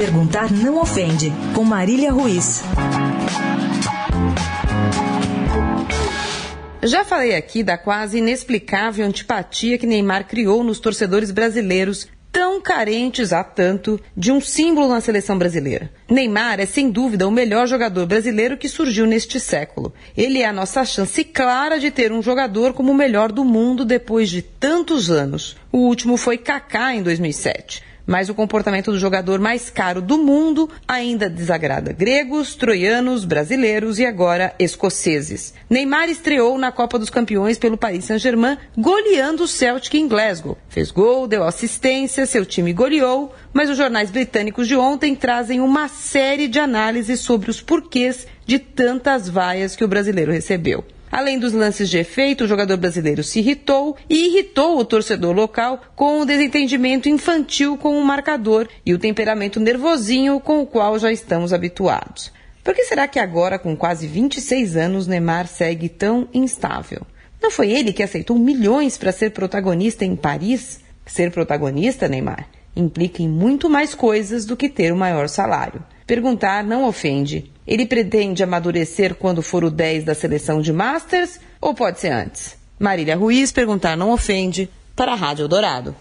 Perguntar não ofende, com Marília Ruiz. Já falei aqui da quase inexplicável antipatia que Neymar criou nos torcedores brasileiros tão carentes há tanto de um símbolo na seleção brasileira. Neymar é sem dúvida o melhor jogador brasileiro que surgiu neste século. Ele é a nossa chance clara de ter um jogador como o melhor do mundo depois de tantos anos. O último foi Kaká em 2007 mas o comportamento do jogador mais caro do mundo ainda desagrada gregos, troianos, brasileiros e agora escoceses. Neymar estreou na Copa dos Campeões pelo Paris Saint-Germain, goleando o Celtic em Glasgow. Fez gol, deu assistência, seu time goleou, mas os jornais britânicos de ontem trazem uma série de análises sobre os porquês de tantas vaias que o brasileiro recebeu. Além dos lances de efeito, o jogador brasileiro se irritou e irritou o torcedor local com o desentendimento infantil com o marcador e o temperamento nervosinho com o qual já estamos habituados. Por que será que agora, com quase 26 anos, Neymar segue tão instável? Não foi ele que aceitou milhões para ser protagonista em Paris? Ser protagonista, Neymar, implica em muito mais coisas do que ter o maior salário. Perguntar não ofende. Ele pretende amadurecer quando for o 10 da seleção de Masters ou pode ser antes? Marília Ruiz, perguntar não ofende para a Rádio Dourado.